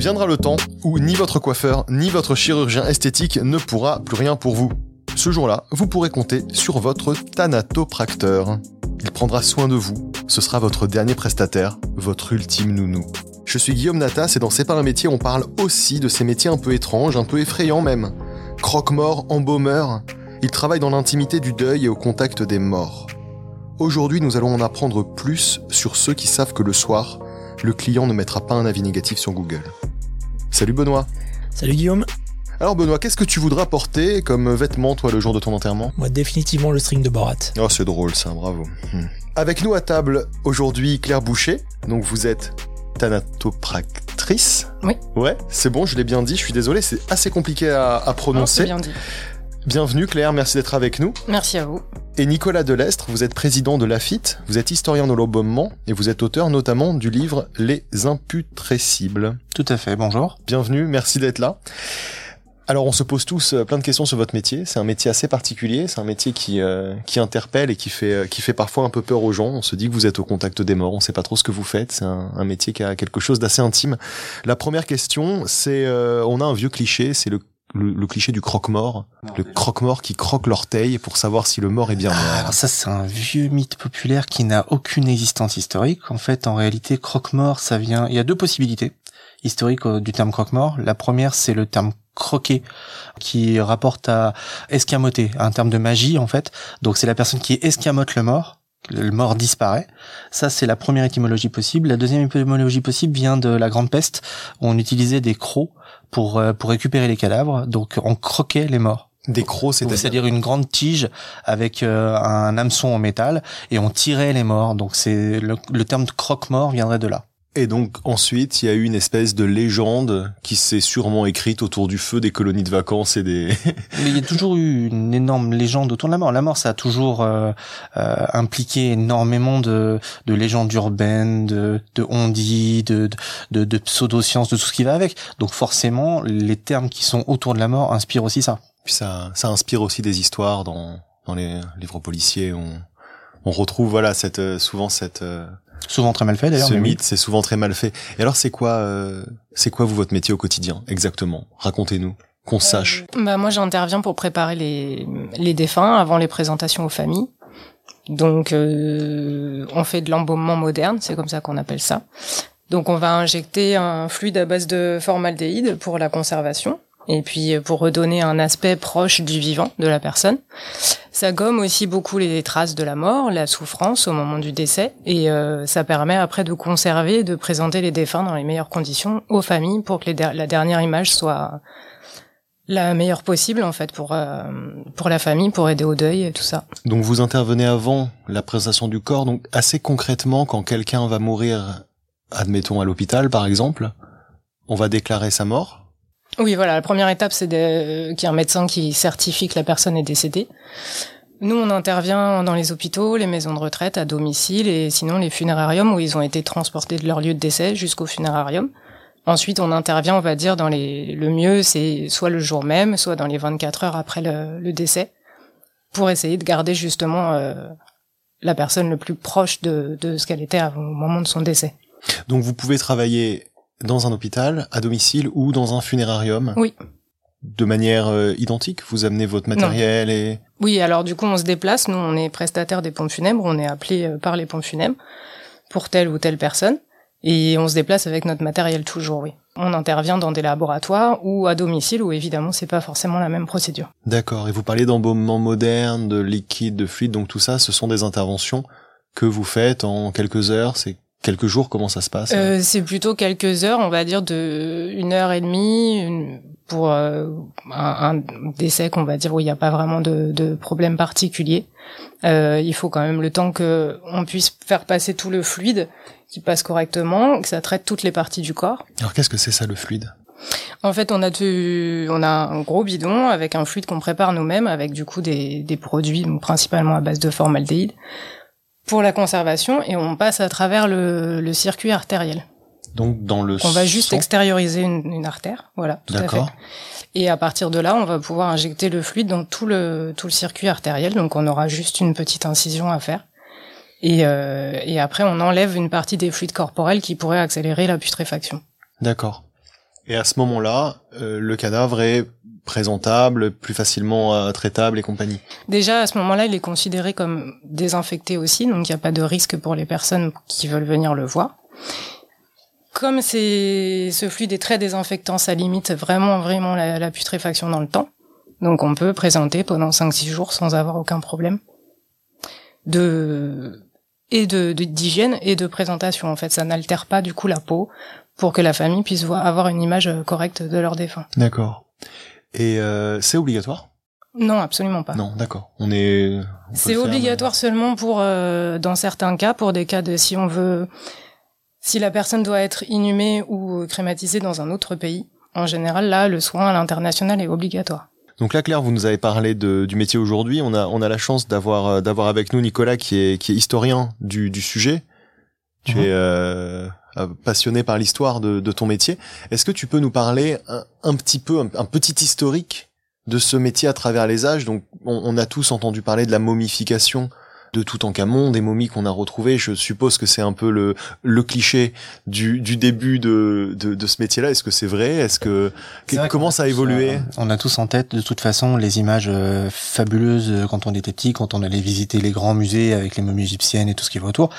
Viendra le temps où ni votre coiffeur ni votre chirurgien esthétique ne pourra plus rien pour vous. Ce jour-là, vous pourrez compter sur votre thanatopracteur. Il prendra soin de vous. Ce sera votre dernier prestataire, votre ultime nounou. Je suis Guillaume Natas et dans C'est pas un métier, on parle aussi de ces métiers un peu étranges, un peu effrayants même. Croque-mort, embaumeur, il travaille dans l'intimité du deuil et au contact des morts. Aujourd'hui, nous allons en apprendre plus sur ceux qui savent que le soir, le client ne mettra pas un avis négatif sur Google. Salut Benoît. Salut Guillaume. Alors Benoît, qu'est-ce que tu voudras porter comme vêtement toi le jour de ton enterrement? Moi définitivement le string de Borat. Oh c'est drôle ça, bravo. Hmm. Avec nous à table aujourd'hui Claire Boucher, donc vous êtes thanatopractrice. Oui. Ouais, c'est bon, je l'ai bien dit, je suis désolé, c'est assez compliqué à, à prononcer. Non, bien dit. Bienvenue Claire, merci d'être avec nous. Merci à vous. Et Nicolas Delestre, vous êtes président de l'AFIT, vous êtes historien de l'embaumement et vous êtes auteur notamment du livre Les imputrescibles. Tout à fait, bonjour. Bienvenue, merci d'être là. Alors on se pose tous euh, plein de questions sur votre métier. C'est un métier assez particulier, c'est un métier qui euh, qui interpelle et qui fait euh, qui fait parfois un peu peur aux gens. On se dit que vous êtes au contact des morts, on sait pas trop ce que vous faites. C'est un, un métier qui a quelque chose d'assez intime. La première question, c'est euh, on a un vieux cliché, c'est le le, le, cliché du croque-mort, le croque-mort qui croque l'orteil pour savoir si le mort est bien mort. Ah, alors ça, c'est un vieux mythe populaire qui n'a aucune existence historique. En fait, en réalité, croque-mort, ça vient... Il y a deux possibilités historiques du terme croque-mort. La première, c'est le terme croquer qui rapporte à escamoter, un terme de magie en fait. Donc c'est la personne qui escamote le mort le mort disparaît. Ça, c'est la première étymologie possible. La deuxième étymologie possible vient de la Grande Peste. Où on utilisait des crocs pour euh, pour récupérer les cadavres. Donc, on croquait les morts. Des crocs, c'est-à-dire une grande tige avec euh, un hameçon en métal et on tirait les morts. Donc, c'est le, le terme de croque-mort viendrait de là. Et donc ensuite, il y a eu une espèce de légende qui s'est sûrement écrite autour du feu des colonies de vacances et des... Mais il y a toujours eu une énorme légende autour de la mort. La mort, ça a toujours euh, euh, impliqué énormément de, de légendes urbaines, de, de de, de, de pseudosciences, de tout ce qui va avec. Donc forcément, les termes qui sont autour de la mort inspirent aussi ça. Puis ça, ça inspire aussi des histoires dans, dans les livres policiers. On, on retrouve voilà cette souvent cette Souvent très mal fait d'ailleurs. Ce mythe, c'est souvent très mal fait. Et alors, c'est quoi, euh, c'est quoi vous votre métier au quotidien exactement? Racontez-nous, qu'on euh, sache. Bah moi, j'interviens pour préparer les les défunts avant les présentations aux familles. Donc, euh, on fait de l'embaumement moderne, c'est comme ça qu'on appelle ça. Donc, on va injecter un fluide à base de formaldéhyde pour la conservation et puis pour redonner un aspect proche du vivant de la personne. Ça gomme aussi beaucoup les traces de la mort, la souffrance au moment du décès, et euh, ça permet après de conserver, de présenter les défunts dans les meilleures conditions aux familles pour que la dernière image soit la meilleure possible en fait pour euh, pour la famille, pour aider au deuil et tout ça. Donc vous intervenez avant la présentation du corps, donc assez concrètement quand quelqu'un va mourir, admettons à l'hôpital par exemple, on va déclarer sa mort oui, voilà. La première étape, c'est qu'il y ait un médecin qui certifie que la personne est décédée. Nous, on intervient dans les hôpitaux, les maisons de retraite, à domicile, et sinon les funérariums où ils ont été transportés de leur lieu de décès jusqu'au funérarium. Ensuite, on intervient, on va dire, dans les. Le mieux, c'est soit le jour même, soit dans les 24 heures après le, décès, pour essayer de garder justement euh, la personne le plus proche de, de ce qu'elle était au moment de son décès. Donc, vous pouvez travailler dans un hôpital, à domicile ou dans un funérarium Oui. De manière euh, identique? Vous amenez votre matériel et... Oui, alors du coup, on se déplace. Nous, on est prestataire des pompes funèbres. On est appelé euh, par les pompes funèbres pour telle ou telle personne. Et on se déplace avec notre matériel toujours, oui. On intervient dans des laboratoires ou à domicile où évidemment c'est pas forcément la même procédure. D'accord. Et vous parlez d'embaumement moderne, de liquide, de fluide, donc tout ça, ce sont des interventions que vous faites en quelques heures. C'est quelques jours Comment ça se passe euh, C'est plutôt quelques heures, on va dire de une heure et demie pour euh, un, un, décès qu'on va dire où il n'y a pas vraiment de, de problème particulier. Euh, il faut quand même le temps que on puisse faire passer tout le fluide, qui passe correctement, que ça traite toutes les parties du corps. Alors qu'est-ce que c'est ça le fluide? En fait, on a, on a un gros bidon avec un fluide qu'on prépare nous-mêmes, avec du coup des, des produits principalement à base de formaldéhyde pour la conservation et on passe à travers le, le circuit artériel. Donc dans le on va juste extérioriser une, une, artère, voilà. Tout à fait. Et à partir de là, on va pouvoir injecter le fluide dans tout le tout le circuit artériel. Donc on aura juste une petite incision à faire. Et, euh, et après, on enlève une partie des fluides corporels qui pourraient accélérer la putréfaction. D'accord. Et à ce moment-là, euh, le cadavre est présentable, plus facilement euh, traitable et compagnie. Déjà, à ce moment-là, il est considéré comme désinfecté aussi, donc il n'y a pas de risque pour les personnes qui veulent venir le voir. Comme c'est ce fluide est très désinfectant, ça limite vraiment, vraiment la, la putréfaction dans le temps. Donc on peut présenter pendant 5-6 jours sans avoir aucun problème. De et de d'hygiène et de présentation en fait ça n'altère pas du coup la peau pour que la famille puisse voir, avoir une image correcte de leur défunt. D'accord. Et euh, c'est obligatoire? Non, absolument pas. Non, d'accord. On est. C'est obligatoire seulement pour euh, dans certains cas pour des cas de si on veut si la personne doit être inhumée ou crématisée dans un autre pays. En général, là, le soin à l'international est obligatoire. Donc là, Claire, vous nous avez parlé de, du métier aujourd'hui. On a, on a la chance d'avoir, euh, d'avoir avec nous Nicolas qui est, qui est historien du, du sujet. Tu Mhm. es euh, euh, passionné par l'histoire de, de ton métier. Est-ce que tu peux nous parler un, un petit peu, un, un petit historique de ce métier à travers les âges? Donc, on, on a tous entendu parler de la momification de Toutankhamon, des momies qu'on a retrouvées. Je suppose que c'est un peu le, le cliché du, du début de, de, de ce métier-là. Est-ce que c'est vrai? Est-ce que vrai comment ça a tous, évolué? euh, On a tous en tête de toute façon les images euh, fabuleuses euh, quand on était petit, quand on allait visiter les grands musées avec les momies égyptiennes et tout ce qui va autour.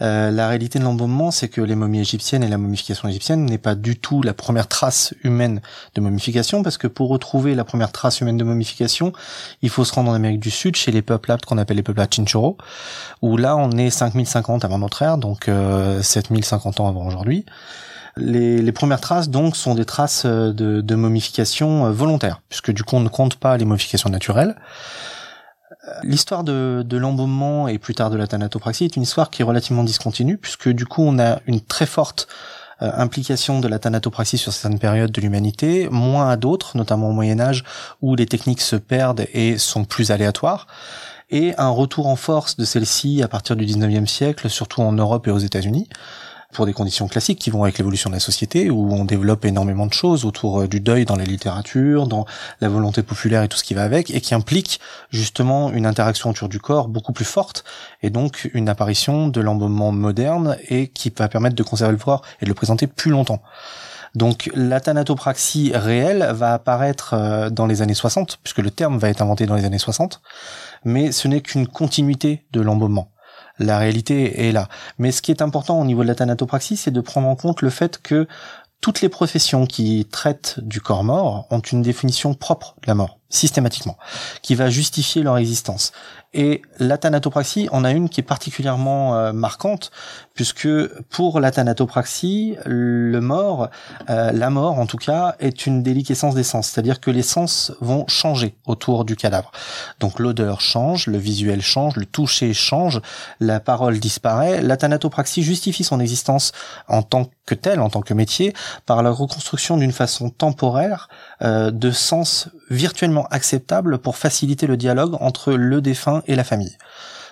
Euh, la réalité de l'embaumement, c'est que les momies égyptiennes et la momification égyptienne n'est pas du tout la première trace humaine de momification, parce que pour retrouver la première trace humaine de momification, il faut se rendre en Amérique du Sud chez les peuplades qu'on appelle les peuplades Chinchorro, où là on est 5050 avant notre ère, donc euh, 7050 ans avant aujourd'hui. Les, premières traces donc sont des traces euh, de, de momification euh, volontaire, puisque du coup on ne compte pas les momifications naturelles. Euh, L'histoire de, de l'embaumement et plus tard de la thanatopraxie est une histoire qui est relativement discontinue, puisque du coup on a une très forte implication de la thanatopraxie sur certaines périodes de l'humanité, moins à d'autres, notamment au Moyen Âge, où les techniques se perdent et sont plus aléatoires et un retour en force de celle-ci à partir du 19e siècle, surtout en Europe et aux États-Unis, pour des conditions classiques qui vont avec l'évolution de la société, où on développe énormément de choses autour euh, du deuil dans la littérature, dans la volonté populaire et tout ce qui va avec, et qui implique justement une interaction autour du corps beaucoup plus forte, et donc une apparition de l'embaumement moderne, et qui va permettre de conserver le corps et de le présenter plus longtemps. Donc la thanatopraxie réelle va apparaître euh, dans les années 60, puisque le terme va être inventé dans les années 60, mais ce n'est qu'une continuité de l'embaumement. La réalité est là. Mais ce qui est important au niveau de la thanatopraxie, c'est de prendre en compte le fait que toutes les professions qui traitent du corps mort ont une définition propre de la mort, systématiquement, qui va justifier leur existence. Et la thanatopraxie en a une qui est particulièrement euh, marquante, puisque pour la thanatopraxie, le mort, euh, la mort en tout cas, est une déliquescence des sens, c'est-à-dire que les sens vont changer autour du cadavre. Donc l'odeur change, le visuel change, le toucher change, la parole disparaît. La thanatopraxie justifie son existence en tant que telle, en tant que métier, par la reconstruction d'une façon temporaire euh, de sens virtuellement acceptable pour faciliter le dialogue entre le défunt et la famille.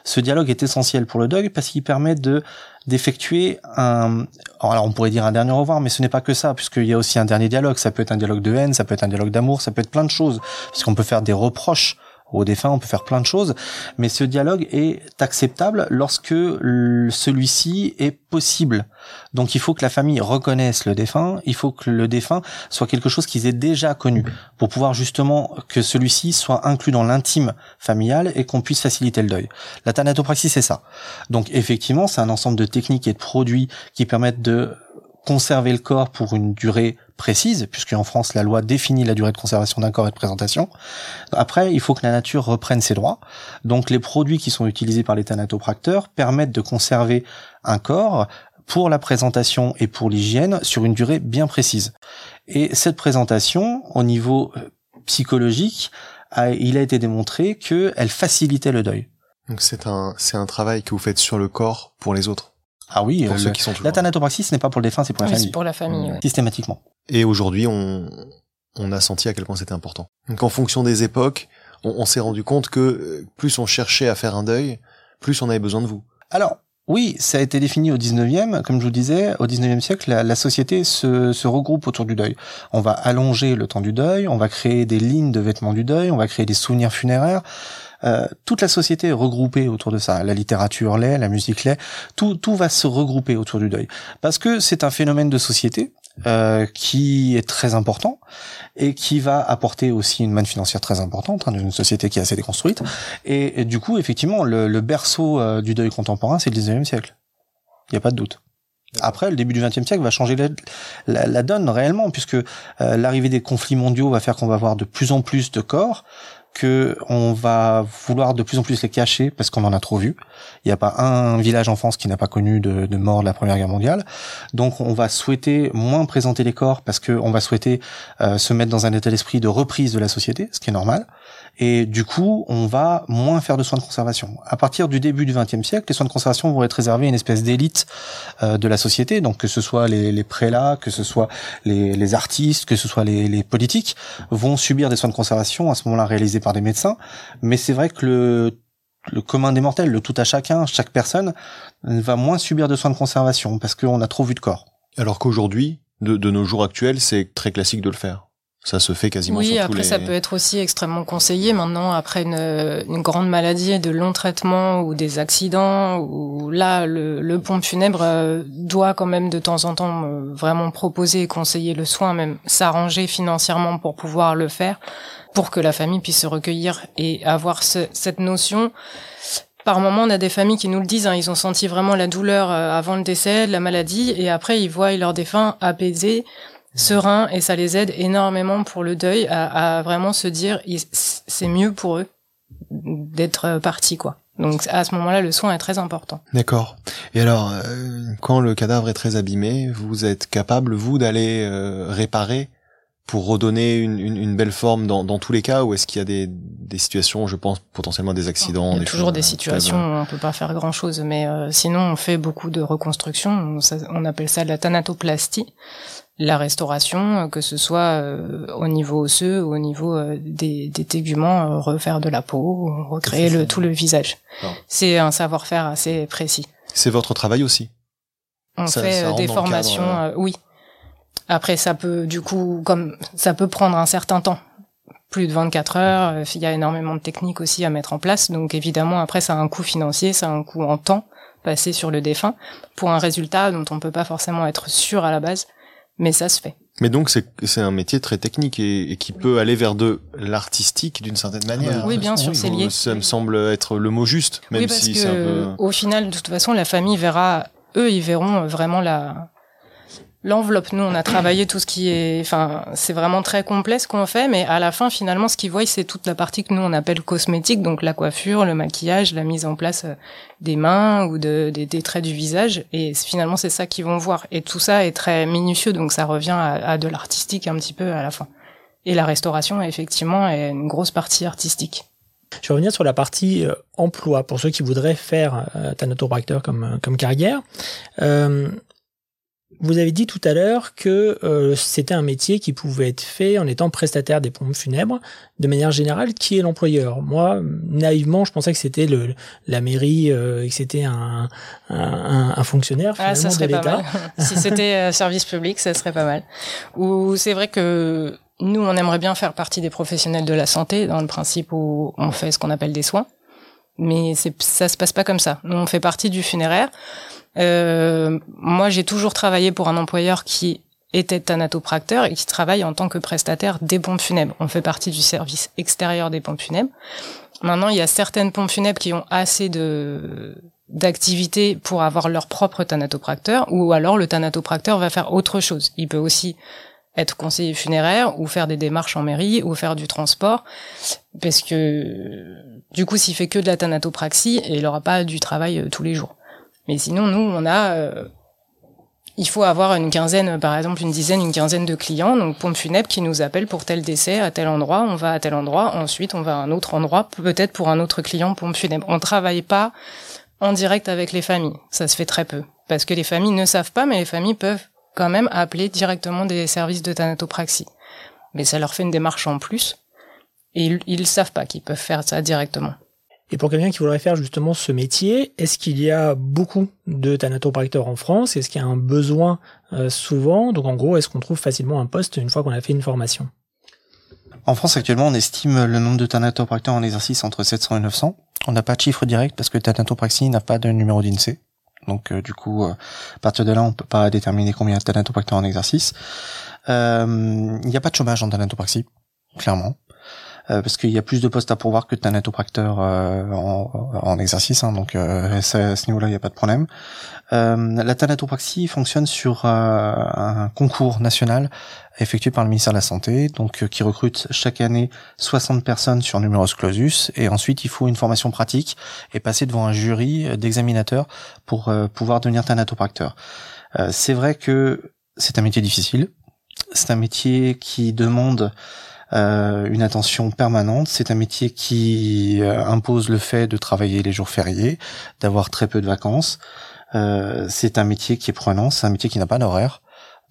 Ce dialogue est essentiel pour le deuil parce qu'il permet de d'effectuer un alors on pourrait dire un dernier au revoir mais ce n'est pas que ça puisqu'il y a aussi un dernier dialogue ça peut être un dialogue de haine ça peut être un dialogue d'amour ça peut être plein de choses parce qu'on peut faire des reproches au défunt, on peut faire plein de choses, mais ce dialogue est acceptable lorsque celui-ci est possible. Donc il faut que la famille reconnaisse le défunt, il faut que le défunt soit quelque chose qu'ils aient déjà connu, pour pouvoir justement que celui-ci soit inclus dans l'intime familial et qu'on puisse faciliter le deuil. La thanatopraxie, c'est ça. Donc effectivement, c'est un ensemble de techniques et de produits qui permettent de conserver le corps pour une durée précise, puisque en France la loi définit la durée de conservation d'un corps et de présentation. Après, il faut que la nature reprenne ses droits. Donc les produits qui sont utilisés par les thanatopracteurs permettent de conserver un corps pour la présentation et pour l'hygiène sur une durée bien précise. Et cette présentation, au niveau euh, psychologique, a- il a été démontré qu'elle facilitait le deuil. Donc c'est un c'est un travail que vous faites sur le corps pour les autres, Ah oui, pour euh, ceux qui sont toujours. ce n'est pas pour le défunt, c'est pour la Oui, famille. c'est pour la famille. ouais. Systématiquement. Et aujourd'hui, on on a senti à quel point c'était important. Donc en fonction des époques, on, on s'est rendu compte que euh, plus on cherchait à faire un deuil, plus on avait besoin de vous. Alors, oui, ça a été défini au 19e. Comme je vous disais, au 19e siècle, la, la société se, se regroupe autour du deuil. On va allonger le temps du deuil, on va créer des lignes de vêtements du deuil, on va créer des souvenirs funéraires. Euh, toute la société est regroupée autour de ça. La littérature l'est, la musique l'est. Tout, tout va se regrouper autour du deuil. Parce que c'est un phénomène de société. euh, qui est très important et qui va apporter aussi une manne financière très importante hein, dans une société qui est assez déconstruite. Et, du coup, effectivement, le, le berceau euh, du deuil contemporain, c'est le 19e siècle. Il n'y a pas de doute. Après, le début du XXe siècle va changer la, la, donne réellement, puisque euh, l'arrivée des conflits mondiaux va faire qu'on va avoir de plus en plus de corps, que on va vouloir de plus en plus les cacher parce qu'on en a trop vu. Il n'y a pas un village en France qui n'a pas connu de, de, mort de la Première Guerre mondiale. Donc on va souhaiter moins présenter les corps parce qu'on va souhaiter euh, se mettre dans un état d'esprit de reprise de la société, ce qui est normal. Et du coup, on va moins faire de soins de conservation. À partir du début du XXe siècle, les soins de conservation vont être réservés à une espèce d'élite euh, de la société, donc que ce soit les, les prélats, que ce soit les, les, artistes, que ce soit les, les, politiques, vont subir des soins de conservation à ce moment-là réalisés par des médecins. Mais c'est vrai que le le commun des mortels, le tout à chacun, chaque personne, va moins subir de soins de conservation parce qu'on a trop vu de corps. Alors qu'aujourd'hui, de, de nos jours actuels, c'est très classique de le faire. Ça se fait quasiment oui, sur après les... ça peut être aussi extrêmement conseillé maintenant après une, une grande maladie de long traitement ou des accidents où là le, le pompe funèbre euh, doit quand même de temps en temps euh, vraiment proposer et conseiller le soin, même s'arranger financièrement pour pouvoir le faire, pour que la famille puisse se recueillir et avoir ce, cette notion. Par moment, on a des familles qui nous le disent, hein, ils ont senti vraiment la douleur euh, avant le décès, la maladie, et après ils voient leur défunt apaisé, serein et ça les aide énormément pour le deuil à, à vraiment se dire c'est mieux pour eux d'être partis quoi. Donc à ce moment-là, le soin est très important. D'accord. Et alors, euh, quand le cadavre est très abîmé, vous êtes capable, vous, d'aller euh, réparer pour redonner une, une, une, belle forme dans, dans tous les cas ou est-ce qu'il y a des, des situations, je pense potentiellement des accidents Il y a des toujours choses, des situations où on peut pas faire grand-chose, mais euh, sinon on fait beaucoup de reconstruction. On, ça, on appelle ça de la thanatoplastie la restauration, que ce soit euh, au niveau osseux ou au niveau euh, des, des, téguments, euh, refaire de la peau, recréer le, tout le visage. C'est un savoir-faire assez précis. C'est votre travail aussi On ça, fait ça des formations, cadre, oui. Après, ça peut, du coup, comme ça peut prendre un certain temps, plus de 24 heures. Il y a énormément de techniques aussi à mettre en place. Donc, évidemment, après, ça a un coût financier, ça a un coût en temps passé sur le défunt pour un résultat dont on peut pas forcément être sûr à la base mais ça se fait. Mais donc c'est c'est un métier très technique et, et qui peut aller vers de l'artistique d'une certaine manière. Oui, bien sûr, c'est lié. Ça me semble être le mot juste, même oui, parce si que c'est un peu... au final, de toute façon, la famille verra, eux, ils verront vraiment la l'enveloppe. Nous, on a travaillé tout ce qui est, enfin, c'est vraiment très complet ce qu'on fait, mais à la fin, finalement, ce qu'ils voient, c'est toute la partie que nous on appelle cosmétique, donc la coiffure, le maquillage, la mise en place des mains ou de, des, traits du visage, et finalement, c'est ça qu'ils vont voir. Et tout ça est très minutieux, donc ça revient à, de l'artistique un petit peu à la fin. Et la restauration, effectivement, est une grosse partie artistique. Je vais revenir sur la partie euh, emploi pour ceux qui voudraient faire euh, thanatopracteur comme comme carrière. Euh, vous avez dit tout à l'heure que euh, c'était un métier qui pouvait être fait en étant prestataire des pompes funèbres. De manière générale, qui est l'employeur? Moi, naïvement, je pensais que c'était le la mairie, euh, que c'était un, un, un, fonctionnaire ah, ça serait de pas mal. si c'était euh, service public, ça serait pas mal. Ou c'est vrai que nous, on aimerait bien faire partie des professionnels de la santé, dans le principe où on fait ce qu'on appelle des soins. Mais c'est, ça se passe pas comme ça. Nous, on fait partie du funéraire. Euh, moi, j'ai toujours travaillé pour un employeur qui était thanatopracteur et qui travaille en tant que prestataire des pompes funèbres. On fait partie du service extérieur des pompes funèbres. Maintenant, il y a certaines pompes funèbres qui ont assez de d'activité pour avoir leur propre thanatopracteur ou alors le thanatopracteur va faire autre chose. Il peut aussi être conseiller funéraire ou faire des démarches en mairie ou faire du transport parce que du coup s'il fait que de la thanatopraxie il n'aura pas du travail euh, tous les jours. Mais sinon, nous, on a, euh, il faut avoir une quinzaine, par exemple, une dizaine, une quinzaine de clients, donc pompe funèbre qui nous appellent pour tel décès à tel endroit, on va à tel endroit, ensuite on va à un autre endroit, peut-être pour un autre client pompe funèbre. On travaille pas en direct avec les familles, ça se fait très peu, parce que les familles ne savent pas, mais les familles peuvent quand même appeler directement des services de thanatopraxie. Mais ça leur fait une démarche en plus, et ils, ils savent pas qu'ils peuvent faire ça directement. Et pour quelqu'un qui voudrait faire justement ce métier, est-ce qu'il y a beaucoup de thanatopracteurs en France? Est-ce qu'il y a un besoin euh, souvent? Donc en gros, est-ce qu'on trouve facilement un poste une fois qu'on a fait une formation? En France actuellement, on estime le nombre de thanatopracteurs en exercice entre 700 et 900. On n'a pas de chiffre direct parce que thanatopraxie n'a pas de numéro d'INSEE. Donc du coup, à partir de là, on peut pas déterminer combien de thanatopracteurs en exercice. Il n'y a pas de chômage en thanatopraxie, clairement. Euh, parce qu'il y a plus de postes à pourvoir que de thanatopracteurs euh, en, en, exercice, hein, donc euh, à ce niveau-là, il n'y a pas de problème. la thanatopraxie fonctionne sur un concours national effectué par le ministère de la Santé, donc qui recrute chaque année 60 personnes sur numerus clausus, et ensuite il faut une formation pratique et passer devant un jury d'examinateurs pour pouvoir devenir thanatopracteur. c'est vrai que c'est un métier difficile, c'est un métier qui demande une attention permanente. C'est un métier qui euh, impose le fait de travailler les jours fériés, d'avoir très peu de vacances. Euh, c'est un métier qui est prenant, c'est un métier qui n'a pas d'horaire.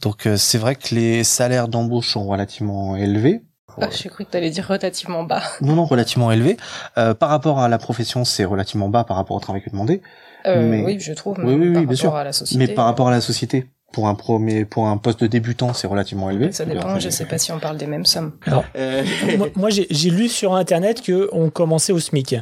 Donc c'est vrai que les salaires d'embauche sont relativement élevés. Ah, J'ai cru que tu allais dire relativement bas. Non, non, relativement élevés. par rapport à la profession, c'est relativement bas par rapport au travail que demandé. mais... Oui, je trouve. Oui, oui, bien sûr. Mais par rapport à la société, pour un premier pour un poste de débutant c'est relativement élevé ça dépend je sais pas si on parle des mêmes sommes alors euh, moi, j'ai lu sur internet que on commençait au SMIC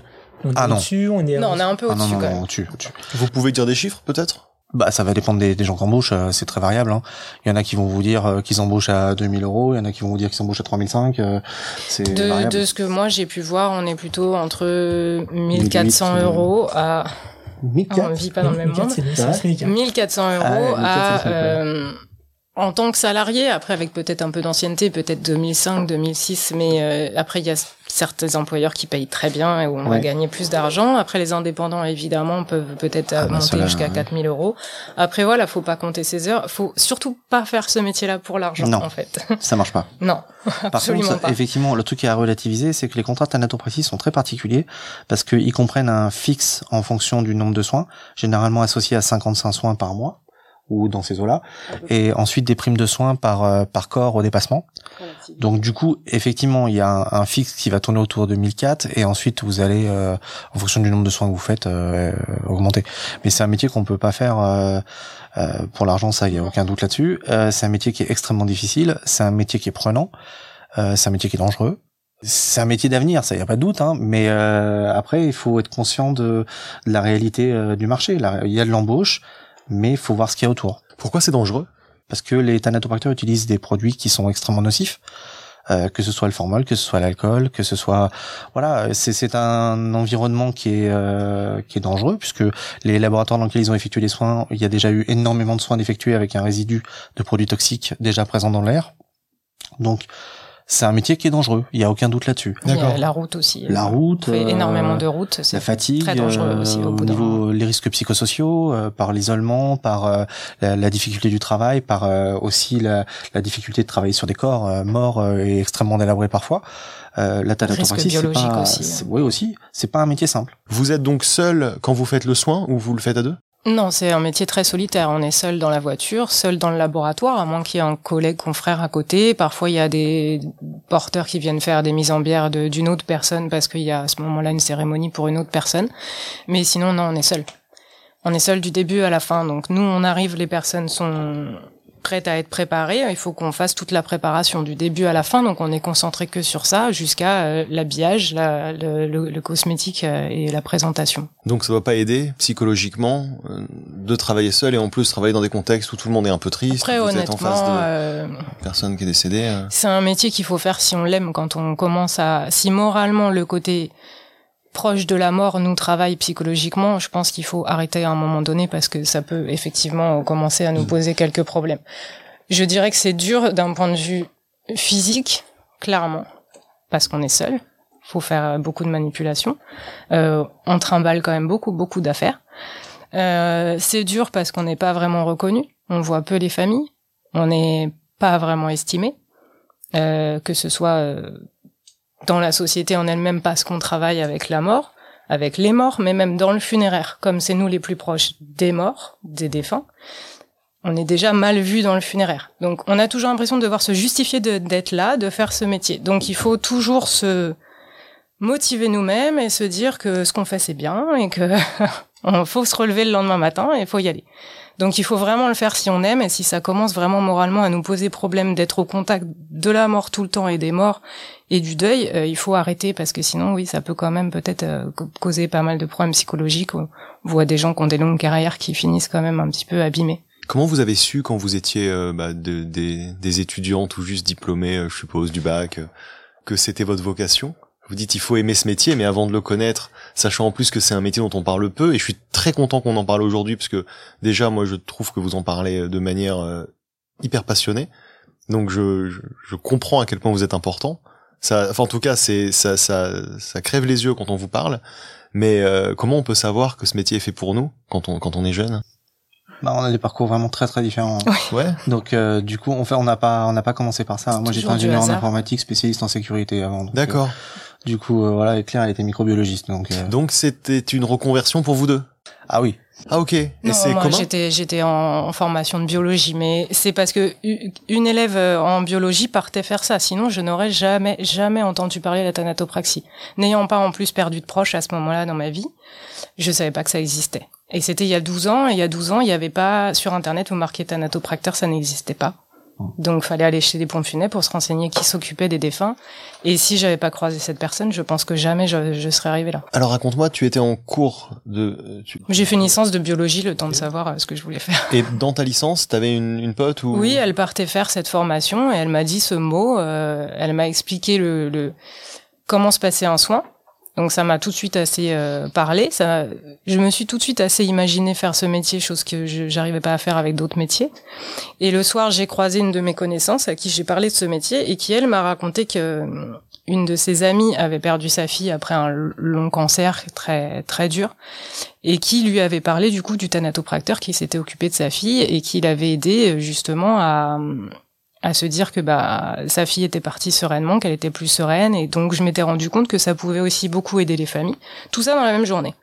on est ah non. dessus on est non on est un peu au-dessus ah non, au-dessus, vous pouvez dire des chiffres peut-être? Bah, ça va dépendre des, des gens qui embauchent, euh, c'est très variable. Hein. Il y en a qui vont vous dire euh, qu'ils embauchent à 2000 euros, il y en a qui vont vous dire qu'ils embauchent à 3005. c'est de, de ce que moi j'ai pu voir, on est plutôt entre 1400 euros à 1400. On vit pas dans le même monde. 1400 euros à, euh, en tant que salarié, après avec peut-être un peu d'ancienneté, peut-être 2005, 2006, mais euh, après il y a certains employeurs qui payent très bien et où on va gagner plus d'argent. Après les indépendants évidemment peuvent peut-être ah, bah, monter jusqu'à 4000 euros. Après voilà, faut pas compter ses heures, faut surtout pas faire ce métier-là pour l'argent en fait. Ça marche pas. non, absolument Par contre, effectivement, le truc à relativiser, c'est que les contrats de thanatopraxie sont très particuliers parce qu'ils comprennent un fixe en fonction du nombre de soins, généralement associé à 55 soins par mois ou dans ces eaux-là, et ensuite des primes de soins par euh, par corps au dépassement. Donc du coup, effectivement, il y a un, fixe qui va tourner autour de 1004, et ensuite vous allez, euh, en fonction du nombre de soins que vous faites, euh, augmenter. Mais c'est un métier qu'on peut pas faire pour l'argent, ça, il y a aucun doute là-dessus. c'est un métier qui est extrêmement difficile, c'est un métier qui est prenant, c'est un métier qui est dangereux. C'est un métier d'avenir, ça y a pas de doute, hein, mais après il faut être conscient de, de la réalité du marché. il y a de l'embauche, mais il faut voir ce qu'il y a autour. Pourquoi c'est dangereux? Parce que les thanatopracteurs utilisent des produits qui sont extrêmement nocifs. Euh, que ce soit le formol, que ce soit l'alcool, que ce soit voilà, c'est un environnement qui est euh, qui est dangereux puisque les laboratoires dans lesquels ils ont effectué les soins, il y a déjà eu énormément de soins effectués avec un résidu de produits toxiques déjà présent dans l'air. Donc c'est un métier qui est dangereux. Il y a aucun doute là-dessus. D'accord. La route aussi. La route. fait énormément de routes. La fatigue. Très dangereux aussi au, bout niveau les risques psychosociaux, euh, par l'isolement, par euh, la, la, difficulté du travail, par euh, aussi la, la, difficulté de travailler sur des corps morts et extrêmement délabrés parfois. la thanatopraxie, c'est pas. Aussi, Oui aussi. C'est pas un métier simple. Vous êtes donc seul quand vous faites le soin ou vous le faites à deux? Non, c'est un métier très solitaire. On est seul dans la voiture, seul dans le laboratoire, à moins qu'il y ait un collègue, confrère à côté. Parfois, il y a des porteurs qui viennent faire des mises en bière d'une autre personne parce qu'il y a à ce moment-là une cérémonie pour une autre personne. Mais sinon, non, on est seul. On est seul du début à la fin. Donc nous, on arrive, les personnes sont prête à être préparée. Il faut qu'on fasse toute la préparation du début à la fin. Donc on est concentré que sur ça jusqu'à euh, l'habillage, le, le, cosmétique euh, et la présentation. Donc ça va pas aider psychologiquement euh, de travailler seul et en plus travailler dans des contextes où tout le monde est un peu triste. Après, honnêtement, en face de personne qui est décédée. C'est un métier qu'il faut faire si on l'aime. Quand on commence à, si moralement le côté proche de la mort nous travaille psychologiquement, je pense qu'il faut arrêter à un moment donné parce que ça peut effectivement commencer à nous mm. poser quelques problèmes. Je dirais que c'est dur d'un point de vue physique, clairement, parce qu'on est seul. Faut faire beaucoup de manipulations. Euh, on trimballe quand même beaucoup, beaucoup d'affaires. Euh, c'est dur parce qu'on n'est pas vraiment reconnu. On voit peu les familles. On n'est pas vraiment estimé. Euh, que ce soit euh, dans la société en elle-même parce qu'on travaille avec la mort, avec les morts, mais même dans le funéraire, comme c'est nous les plus proches des morts, des défunts, on est déjà mal vu dans le funéraire. Donc on a toujours l'impression de devoir se justifier d'être là, de faire ce métier. Donc il faut toujours se motiver nous-mêmes et se dire que ce qu'on fait c'est bien et que on faut se relever le lendemain matin et il faut y aller. Donc il faut vraiment le faire si on aime et si ça commence vraiment moralement à nous poser problème d'être au contact de la mort tout le temps et des morts et du deuil, il faut arrêter parce que sinon, oui, ça peut quand même peut-être causer pas mal de problèmes psychologiques. On voit des gens qui ont des longues carrières qui finissent quand même un petit peu abîmés. Comment vous avez su quand vous étiez bah, des, des étudiants tout juste diplômés, je suppose, du bac, que c'était votre vocation? Vous dites il faut aimer ce métier, mais avant de le connaître, sachant en plus que c'est un métier dont on parle peu, et je suis très content qu'on en parle aujourd'hui, parce que déjà moi je trouve que vous en parlez de manière euh, hyper passionnée, donc je, je, comprends à quel point vous êtes important. Ça, enfin en tout cas c'est ça, ça ça crève les yeux quand on vous parle, mais euh, comment on peut savoir que ce métier est fait pour nous quand on quand on est jeune? Bah, on a des parcours vraiment très très différents. Ouais. Donc euh, du coup, on fait, on n'a pas, on n'a pas commencé par ça. Moi, j'étais ingénieur en informatique, spécialiste en sécurité avant. D'accord. Du coup, euh, voilà, et Claire, elle était microbiologiste. Donc, euh. donc c'était une reconversion pour vous deux? Ah oui. Ah ok. Et c'est comment J'étais j'étais en, formation de biologie, mais c'est parce que une élève euh, en biologie partait faire ça. Sinon, je n'aurais jamais jamais entendu parler de la thanatopraxie. N'ayant pas en plus perdu de proches à ce moment-là dans ma vie, je savais pas que ça existait. Et c'était il y a 12 ans. Et il y a 12 ans, il n'y avait pas sur internet où marquait thanatopracteur, ça n'existait pas. Donc, fallait aller chez des pompes pour se renseigner qui s'occupait des défunts. Et si j'avais pas croisé cette personne, je pense que jamais je, serais arrivé là. Alors, raconte-moi, tu étais en cours de... J'ai fait une licence de biologie, le temps de savoir euh, ce que je voulais faire. Et dans ta licence, t'avais une, une pote ou... Oui, elle partait faire cette formation et elle m'a dit ce mot. Euh, elle m'a expliqué le, le comment se passait un soin. Donc ça m'a tout de suite assez euh, parlé. Ça, je me suis tout de suite assez imaginé faire ce métier, chose que j'arrivais pas à faire avec d'autres métiers. Et le soir, j'ai croisé une de mes connaissances à qui j'ai parlé de ce métier et qui elle m'a raconté que euh, une de ses amies avait perdu sa fille après un long cancer très très dur et qui lui avait parlé du coup du thanatopracteur qui s'était occupé de sa fille et qui l'avait aidé euh, justement à à se dire que bah sa fille était partie sereinement, qu'elle était plus sereine, et donc je m'étais rendu compte que ça pouvait aussi beaucoup aider les familles. Tout ça dans la même journée.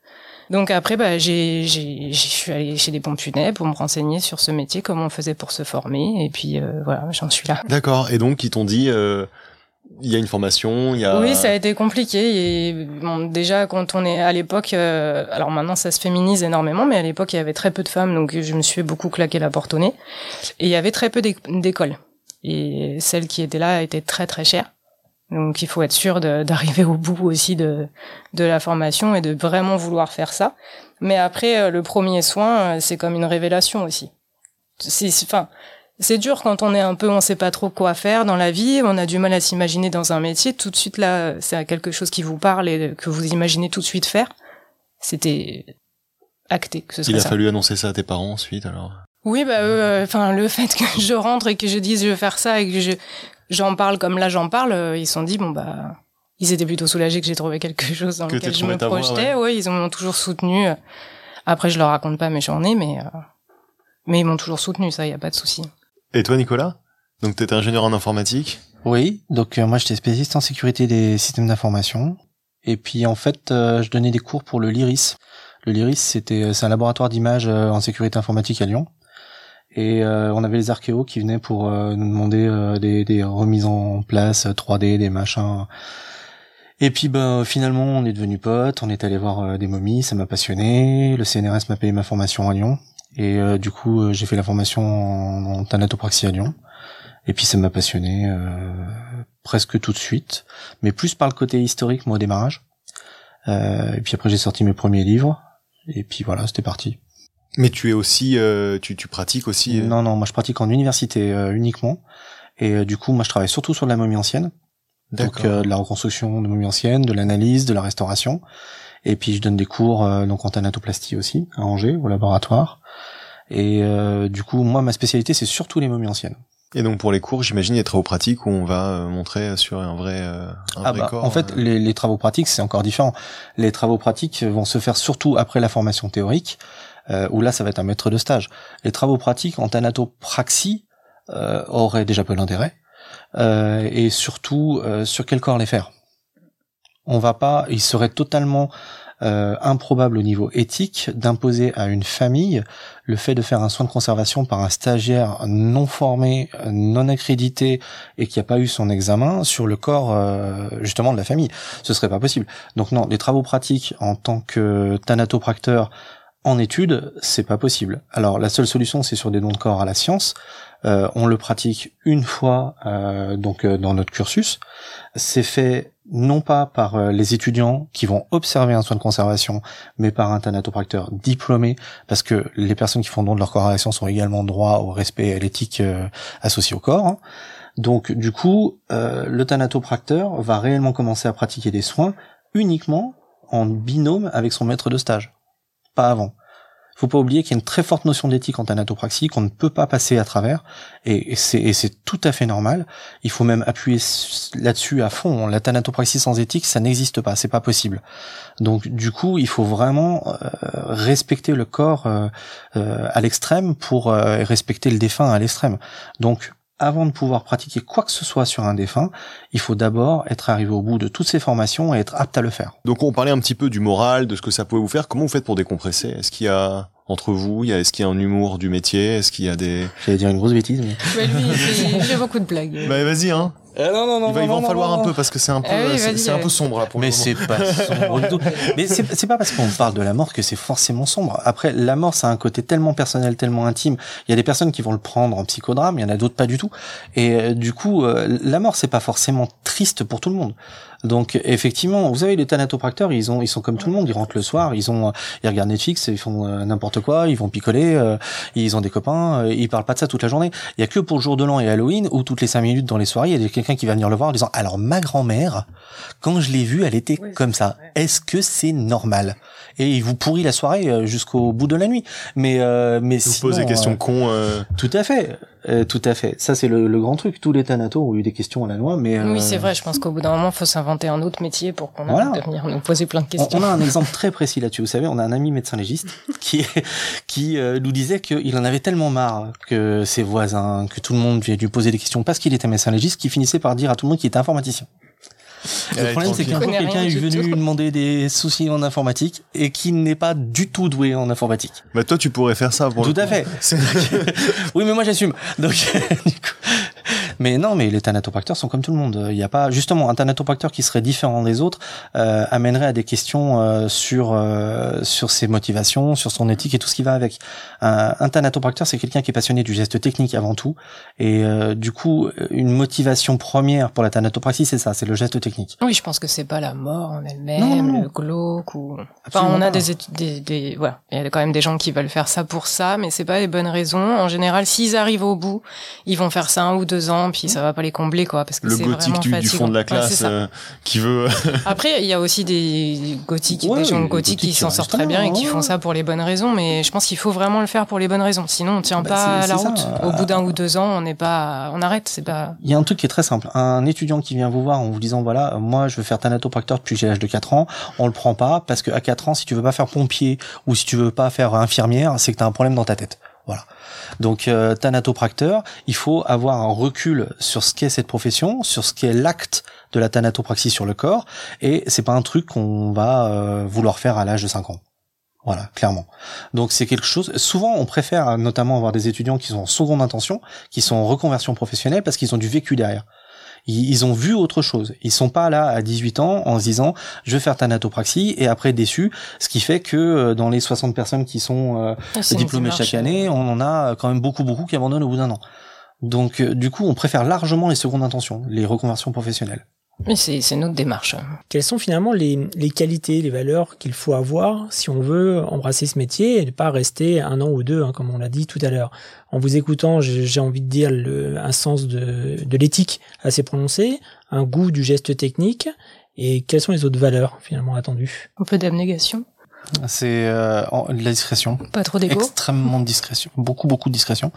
Donc après, bah, j'ai, j'ai, je suis allée chez des pompes funèbres pour me renseigner sur ce métier, comment on faisait pour se former, et puis euh, voilà, j'en suis là. D'accord. Et donc ils t'ont dit, euh, il y a une formation, il y a. Oui, ça a été compliqué. Et bon, déjà quand on est à l'époque, euh, alors maintenant ça se féminise énormément, mais à l'époque il y avait très peu de femmes, donc je me suis beaucoup claqué la porte au nez. Et il y avait très peu d'écoles et celle qui était là était très très chère. Donc il faut être sûr d'arriver au bout aussi de, de la formation et de vraiment vouloir faire ça. Mais après, euh, le premier soin, euh, c'est comme une révélation aussi. C'est, enfin, c'est dur quand on est un peu, on sait pas trop quoi faire dans la vie, on a du mal à s'imaginer dans un métier. Tout de suite là, c'est quelque chose qui vous parle et que vous imaginez tout de suite faire. C'était acté que ce Il a fallu annoncer ça à tes parents ensuite alors. Oui, bah, euh, enfin, le fait que je rentre et que je dise je vais faire ça et que je j'en parle comme là j'en parle, euh, ils se sont dit bon bah, ils étaient plutôt soulagés que j'ai trouvé quelque chose dans lequel je me projetais. Oui, ils m'ont toujours soutenu. Après, je leur raconte pas mes journées, mais euh, mais ils m'ont toujours soutenu, ça, y a pas de souci. Et toi, Nicolas? Donc, t'étais ingénieur en informatique? Oui, donc moi j'étais spécialiste en sécurité des systèmes d'information. Et puis en fait, je donnais des cours pour le LIRIS. Le LIRIS, c'était c'est un laboratoire d'image en sécurité informatique à Lyon. Et euh, on avait les archéos qui venaient pour euh, nous demander euh, des, remises en place 3D, des machins. Et puis ben finalement on est devenus potes, on est allé voir des momies, ça m'a passionné. Le CNRS m'a payé ma formation à Lyon. Et du coup j'ai fait la formation en, en à Lyon. Et puis ça m'a passionné presque tout de suite, mais plus par le côté historique moi au démarrage. et puis après j'ai sorti mes premiers livres. Et puis voilà, c'était parti. Mais tu es aussi, euh, tu, tu pratiques aussi. Euh non, non, moi je pratique en université euh, uniquement. Et du coup, moi je travaille surtout sur de la momie ancienne. Donc de la reconstruction de momie ancienne, de l'analyse, de la restauration. Et puis je donne des cours donc en thanatoplastie aussi à Angers au laboratoire. Et du coup, moi ma spécialité c'est surtout les momies anciennes. Et donc pour les cours, j'imagine les travaux pratiques où on va montrer sur un vrai, un ah vrai bah, corps. En fait, les, les travaux pratiques c'est encore différent. Les travaux pratiques vont se faire surtout après la formation théorique euh, où là ça va être un maître de stage. Les travaux pratiques en thanatopraxie euh, auraient déjà peu d'intérêt, euh, et surtout euh, sur quel corps les faire. On va pas, il serait totalement euh, improbable au niveau éthique d'imposer à une famille le fait de faire un soin de conservation par un stagiaire non formé, non accrédité et qui n'a pas eu son examen sur le corps euh, justement de la famille. Ce serait pas possible. Donc non, les travaux pratiques en tant que thanatopracteur En étude, c'est pas possible. Alors la seule solution, c'est sur des dons de corps à la science. Euh, on le pratique une fois euh, donc euh, dans notre cursus. C'est fait non pas par les étudiants qui vont observer un soin de conservation, mais par un thanatopracteur diplômé, parce que les personnes qui font don de leur corps à la science ont également droit au respect et à l'éthique associée au corps. Hein. Donc du coup, le thanatopracteur va réellement commencer à pratiquer des soins uniquement en binôme avec son maître de stage, pas avant. Faut pas oublier qu'il y a une très forte notion d'éthique en thanatopraxie qu'on ne peut pas passer à travers, et c'est tout à fait normal. Il faut même appuyer là-dessus à fond. La thanatopraxie sans éthique, ça n'existe pas, c'est pas possible. Donc du coup, il faut vraiment euh, respecter le corps euh, euh, à l'extrême pour respecter le défunt à l'extrême. Donc avant de pouvoir pratiquer quoi que ce soit sur un défunt, il faut d'abord être arrivé au bout de toutes ces formations et être apte à le faire. Donc on parlait un petit peu du moral, de ce que ça pouvait vous faire. Comment vous faites pour décompresser? Est-ce qu'il y a entre vous Il y a est-ce qu'il y a un humour du métier? Est-ce qu'il y a des J'allais dire une grosse bêtise mais. mais lui, il fait beaucoup de blagues. Bah vas-y hein. Euh, non, non, non, il va, il va en falloir un peu parce que c'est un peu, Ah c'est un peu sombre là pour Mais le c'est pas sombre du tout. Mais c'est c'est pas parce qu'on parle de la mort que c'est forcément sombre. Après, la mort, ça a un côté tellement personnel, tellement intime. Il y a des personnes qui vont le prendre en psychodrame, il y en a d'autres pas du tout. Et euh, du coup, euh, la mort, c'est pas forcément triste pour tout le monde. Donc effectivement, vous savez, les thanatopracteurs, ils ont, ils sont comme tout le monde. Ils rentrent le soir, ils ont, ils regardent Netflix, ils font euh, n'importe quoi, ils vont picoler, euh, ils ont des copains, euh, ils parlent pas de ça toute la journée. Il y a que pour le jour de l'an et Halloween où toutes les cinq minutes dans les soirées, il y a quelqu'un qui va venir le voir en disant alors ma grand-mère, quand je l'ai vue, elle était comme ça. Est-ce que c'est normal? Et il vous pourrit la soirée jusqu'au bout de la nuit. Mais mais vous posez des questions cons. Tout à fait. Euh, tout à fait. Ça, c'est le, grand truc. Tous les thanatos ont eu des questions à la loi, mais... Oui, c'est vrai. Je pense qu'au bout d'un moment, il faut s'inventer un autre métier pour qu'on voilà. de venir nous poser plein de questions. On, a un exemple très précis là-dessus. Vous savez, on a un ami médecin légiste qui, qui euh, nous disait qu'il en avait tellement marre que ses voisins, que tout le monde lui poser des questions parce qu'il était médecin légiste, qu'il finissait par dire à tout le monde qu'il était informaticien. Le problème, c'est qu'un jour, quelqu'un est venu lui demander des soucis en informatique et qui n'est pas du tout doué en informatique. Bah, toi, tu pourrais faire ça. Pour tout à fait. oui, mais moi, j'assume. Donc, du coup, mais non, mais les thanatopracteurs sont comme tout le monde. Il n'y a pas justement un thanatopracteur qui serait différent des autres euh, amènerait à des questions euh, sur euh, sur ses motivations, sur son éthique et tout ce qui va avec. Un, un thanatopracteur, c'est quelqu'un qui est passionné du geste technique avant tout, et euh, du coup, une motivation première pour la thanatopraxie, c'est ça, c'est le geste technique. Oui, je pense que c'est pas la mort en elle-même, le glauque ou. Enfin, on a des, des, des voilà, il y a quand même des gens qui veulent faire ça pour ça, mais c'est pas les bonnes raisons. En général, s'ils arrivent au bout, ils vont faire ça un ou deux ans puis ça va pas les combler quoi parce que le gothique du, du, fond de la classe euh, qui veut après il y a aussi des gothiques des gens gothiques qui s'en sortent très bien et qui font ça pour les bonnes raisons mais je pense qu'il faut vraiment le faire pour les bonnes raisons. Sinon on tient bah, pas à la route. Au bout d'un ou deux ans on n'est pas on arrête c'est pas il y a un truc qui est très simple. Un étudiant qui vient vous voir en vous disant voilà moi je veux faire thanatopracteur depuis j'ai l'âge de 4 ans on le prend pas parce que à 4 ans si tu veux pas faire pompier ou si tu veux pas faire infirmière c'est que tu as un problème dans ta tête voilà. Donc euh, thanatopracteur, il faut avoir un recul sur ce qu'est cette profession, sur ce qu'est l'acte de la thanatopraxie sur le corps, et c'est pas un truc qu'on va euh, vouloir faire à l'âge de 5 ans. Voilà, clairement. Donc c'est quelque chose. Souvent, on préfère notamment avoir des étudiants qui sont en seconde intention, qui sont en reconversion professionnelle parce qu'ils ont du vécu derrière ils, ont vu autre chose. Ils sont pas là à 18 ans en se disant je vais faire thanatopraxie et après déçu, ce qui fait que euh, dans les 60 personnes qui sont euh, diplômées chaque année, on en a quand même beaucoup beaucoup qui abandonnent au bout d'un an. Donc euh, du coup, on préfère largement les secondes intentions, les reconversions professionnelles. Mais c'est notre démarche. Quelles sont finalement les, les qualités, les valeurs qu'il faut avoir si on veut embrasser ce métier et ne pas rester un an ou deux, hein, comme on l'a dit tout à l'heure? En vous écoutant, j'ai envie de dire le, un sens de, de l'éthique assez prononcé, un goût du geste technique, et quelles sont les autres valeurs finalement attendues? Un peu d'abnégation c'est euh, de la discrétion. Pas trop d'ego. Extrêmement de discrétion. Beaucoup, beaucoup de discrétion.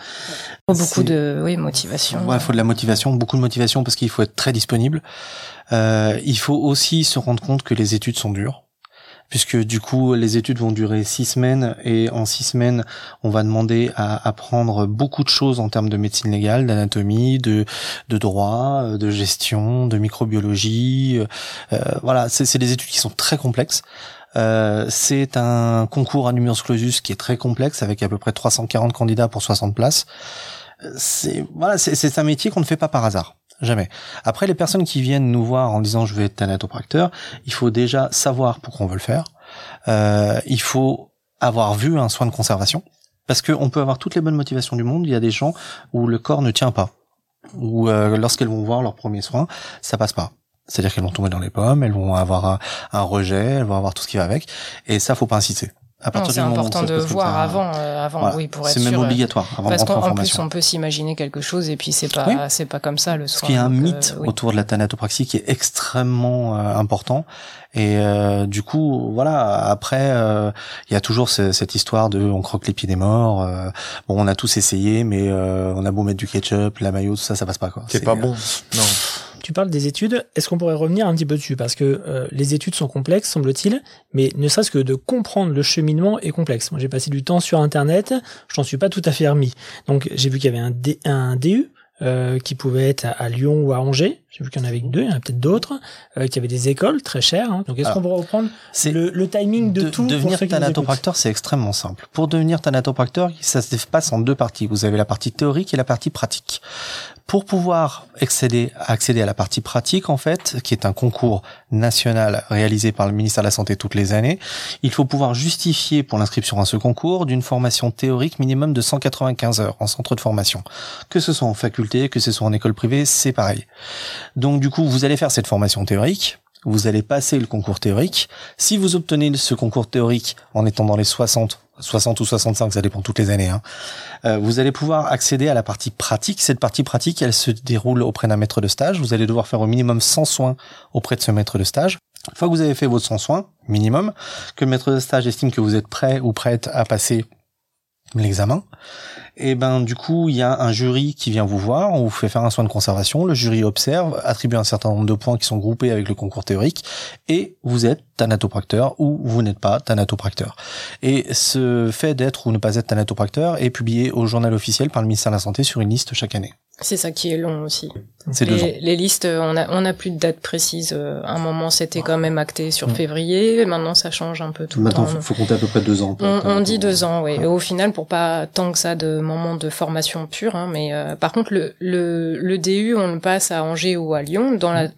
Beaucoup de, oui, motivation. Ouais, il faut de la motivation, beaucoup de motivation parce qu'il faut être très disponible. Euh, il faut aussi se rendre compte que les études sont dures puisque du coup les études vont durer six semaines et en six semaines on va demander à apprendre beaucoup de choses en termes de médecine légale, d'anatomie, de, de droit, de gestion, de microbiologie. Euh, voilà, c'est des études qui sont très complexes. Euh, c'est un concours à numerus clausus qui est très complexe avec à peu près 340 candidats pour 60 places. C'est voilà, c'est un métier qu'on ne fait pas par hasard. Jamais. Après, les personnes qui viennent nous voir en disant je vais être thanatopracteur, il faut déjà savoir pourquoi on veut le faire. Euh, il faut avoir vu un soin de conservation. Parce qu'on peut avoir toutes les bonnes motivations du monde, il y a des gens où le corps ne tient pas. Ou euh, lorsqu'elles vont voir leur premier soin, ça passe pas. C'est-à-dire qu'elles vont tomber dans les pommes, elles vont avoir un, un, rejet, elles vont avoir tout ce qui va avec. Et ça, faut pas insister. C'est important de voir avant, euh, avant, oui, pour être C'est même obligatoire avant Parce qu'en plus, on peut s'imaginer quelque chose et puis c'est pas, c'est pas comme ça le soir. Parce qu'il y a un mythe euh, autour de la thanatopraxie qui est extrêmement euh, important. Et euh, du coup, voilà. Après, il y a toujours cette histoire de on croque les pieds des morts. bon, on a tous essayé, mais on a beau mettre du ketchup, la maillot, tout ça, ça passe pas quoi. C'est pas bon. Non tu parles des études, est-ce qu'on pourrait revenir un petit peu dessus? Parce que euh, les études sont complexes, semble-t-il, mais ne serait-ce que de comprendre le cheminement est complexe. Moi, j'ai passé du temps sur Internet, je n'en suis pas tout à fait remis. Donc, j'ai vu qu'il y avait un, un DU, euh, qui pouvaient être à, Lyon ou à Angers. J'ai vu qu'il y en avait deux, il y en a peut-être d'autres, euh, qui avaient des écoles très chères. Hein. Donc est-ce qu'on pourrait reprendre le, le, timing de, tout Devenir thanatopracteur, c'est extrêmement simple. Pour devenir thanatopracteur, ça se passe en deux parties. Vous avez la partie théorique et la partie pratique. Pour pouvoir accéder, accéder à la partie pratique, en fait, qui est un concours national réalisé par le ministère de la Santé toutes les années, il faut pouvoir justifier pour l'inscription à ce concours d'une formation théorique minimum de 195 heures en centre de formation. Que ce soit en faculté, que ce soit en école privée, c'est pareil. Donc du coup, vous allez faire cette formation théorique, vous allez passer le concours théorique. Si vous obtenez ce concours théorique en étant dans les 60 60 ou 65, ça dépend toutes les années. Hein. Euh, vous allez pouvoir accéder à la partie pratique. Cette partie pratique, elle se déroule auprès d'un maître de stage. Vous allez devoir faire au minimum 100 soins auprès de ce maître de stage. Une fois que vous avez fait votre 100 soins, minimum, que le maître de stage estime que vous êtes prêt ou prête à passer l'examen, et ben du coup il y a un jury qui vient vous voir, on vous fait faire un soin de conservation, le jury observe, attribue un certain nombre de points qui sont groupés avec le concours théorique, et vous êtes thanatopracteur ou vous n'êtes pas thanatopracteur. Et ce fait d'être ou ne pas être thanatopracteur est publié au journal officiel par le ministère de la Santé sur une liste chaque année. C'est ça qui est long aussi. C'est les, les listes, on a on a plus de date précise. À un moment, c'était quand même acté sur février. Maintenant, ça change un peu tout Maintenant, le temps. Maintenant, faut, compter à peu près deux ans. On, dit deux ans, oui. Au final, pour pas tant que ça de moment de formation pure. Hein, mais euh, par contre, le, le le DU, on le passe à Angers ou à Lyon dans la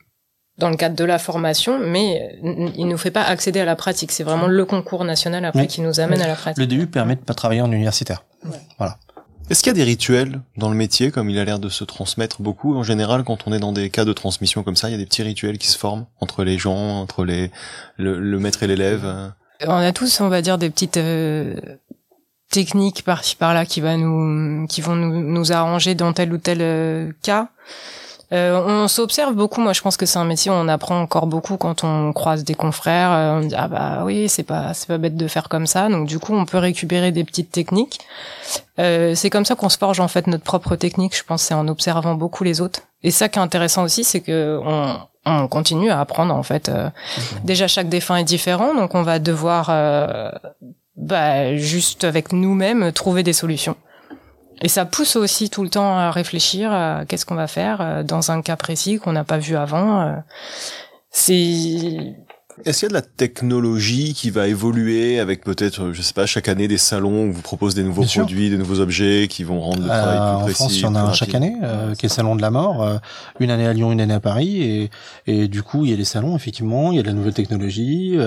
dans le cadre de la formation, mais il nous fait pas accéder à la pratique. C'est vraiment le concours national après qui nous amène à la pratique. Le DU permet de pas travailler en universitaire. Voilà. Est-ce qu'il y a des rituels dans le métier, comme il a l'air de se transmettre beaucoup? En général, quand on est dans des cas de transmission comme ça, il y a des petits rituels qui se forment entre les gens, entre les le, maître et l'élève. On a tous, on va dire, des petites euh, techniques par-ci par-là qui qui vont nous, nous arranger dans tel ou tel euh, cas. Euh, on s'observe beaucoup. Moi, je pense que c'est un métier où on apprend encore beaucoup quand on croise des confrères. Euh, on dit ah bah oui, c'est pas c'est pas bête de faire comme ça. Donc du coup, on peut récupérer des petites techniques. Euh, c'est comme ça qu'on se forge en fait notre propre technique. Je pense c'est en observant beaucoup les autres. Et ça qui est intéressant aussi, c'est que on, on continue à apprendre en fait. Euh, déjà, chaque défunt est différent, donc on va devoir bah, juste avec nous-mêmes trouver des solutions. Et ça pousse aussi tout le temps à réfléchir à qu'est-ce qu'on va faire euh, dans un cas précis qu'on n'a pas vu avant. Euh. C'est est-ce qu'il y a de la technologie qui va évoluer avec peut-être, je sais pas, chaque année des salons où vous proposez des nouveaux produits, des nouveaux objets qui vont rendre le travail euh, plus précis En France, il y en a un chaque année, qui est le salon de la mort. une année à Lyon, une année à Paris, et, et du coup, il y a des salons effectivement, il y a de la nouvelle technologie,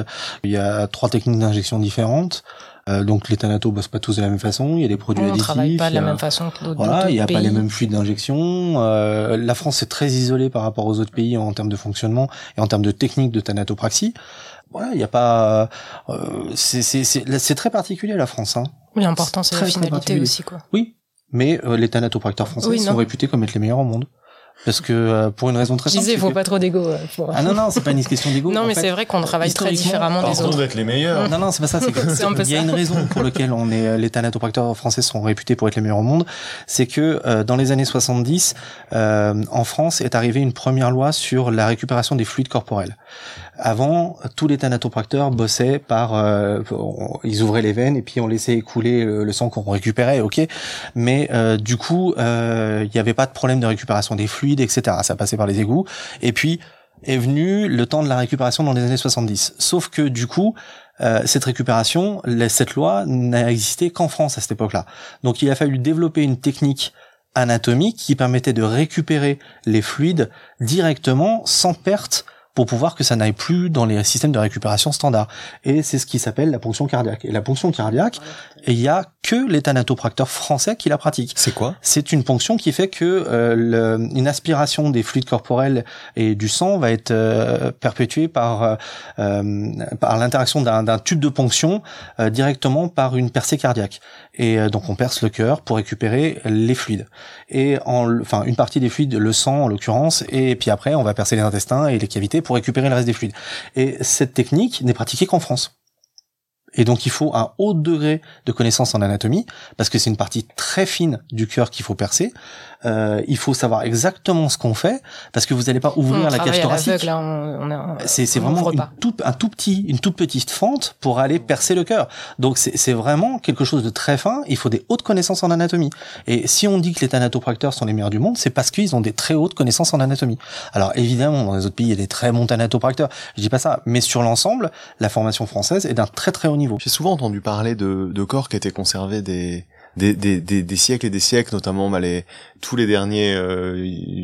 il y a trois techniques d'injection différentes. Euh, donc les thanatos bossent pas tous de la même façon. Il y a des produits on additifs. On travaille pas de la même façon que d'autres Voilà, il n'y a pas les mêmes fluides d'injection. Euh, la France est très isolée par rapport aux autres pays en termes de fonctionnement et en termes de technique de thanatopraxie. Voilà, il n'y a pas. Euh, c'est très particulier la France. Hein. Oui, l'important c'est la finalité aussi, quoi. Oui, mais euh, les thanatopracteurs français sont réputés comme être les meilleurs au monde parce que euh, pour une raison très simple. Je disais, il faut pas trop d'ego. Ah non non, c'est pas une question d'ego. non, mais c'est vrai qu'on travaille très différemment des autres. d'être les meilleurs. Non non, c'est pas ça. C'est il y a une raison pour laquelle on est euh, les thanatopracteurs français sont réputés pour être les meilleurs au monde, c'est que euh, dans les années 70, en France est arrivée une première loi sur la récupération des fluides corporels. Avant, tous les thanatopracteurs bossaient par, euh, ils ouvraient les veines et puis on laissait écouler le, sang qu'on récupérait, ok. Mais euh, du coup, euh, il n'y avait pas de problème de récupération des fluides, etc. Ça passait par les égouts. Et puis est venu le temps de la récupération dans les années 70. Sauf que du coup, cette récupération, cette loi n'a existé qu'en France à cette époque-là. Donc il a fallu développer une technique anatomique qui permettait de récupérer les fluides directement sans perte pour pouvoir que ça n'aille plus dans les systèmes de récupération standard. Et c'est ce qui s'appelle la ponction cardiaque. Et la ponction cardiaque, il y a que les thanatopracteurs français qui la pratiquent. C'est quoi? C'est une ponction qui fait que euh, le, une aspiration des fluides corporels et du sang va être euh, perpétuée par euh, euh par l'interaction d'un tube de ponction euh, directement par une percée cardiaque. Et donc on perce le cœur pour récupérer les fluides. Et en, enfin une partie des fluides, le sang en l'occurrence, et puis après on va percer les intestins et les cavités pour récupérer le reste des fluides. Et cette technique n'est pratiquée qu'en France. Et donc il faut un haut degré de connaissance en anatomie, parce que c'est une partie très fine du cœur qu'il faut percer. Euh, il faut savoir exactement ce qu'on fait, parce que vous n'allez pas ouvrir la cage thoracique. C'est vraiment une tout, un tout petit, une toute petite fente pour aller percer le cœur. Donc c'est vraiment quelque chose de très fin. Il faut des hautes connaissances en anatomie. Et si on dit que les thanatopracteurs sont les meilleurs du monde, c'est parce qu'ils ont des très hautes connaissances en anatomie. Alors évidemment, dans les autres pays, il y a des très bons thanatopracteurs. Je dis pas ça, mais sur l'ensemble, la formation française est d'un très très haut niveau. J'ai souvent entendu parler de, de corps qui étaient conservés des des, des, des, siècles et des siècles, notamment bah, les, tous les derniers euh,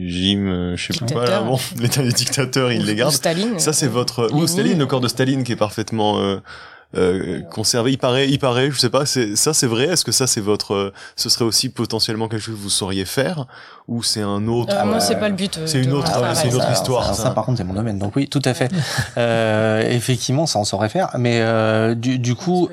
Jim, euh, je sais pas quoi, bon, les derniers dictateurs, ils les gardent. Staline. Ça c'est votre ou Staline, le corps de Staline qui est parfaitement euh, euh, conservé. Il paraît, il paraît, je sais pas, c'est ça c'est vrai? Est-ce que ça c'est votre, ce serait aussi potentiellement quelque chose que vous sauriez faire? Ou c'est un autre euh, Moi c'est pas le but. C'est une autre, c'est une autre histoire. Ça, par contre c'est mon domaine, donc oui, tout à fait. euh, effectivement, ça on saurait faire, mais euh, du, du coup.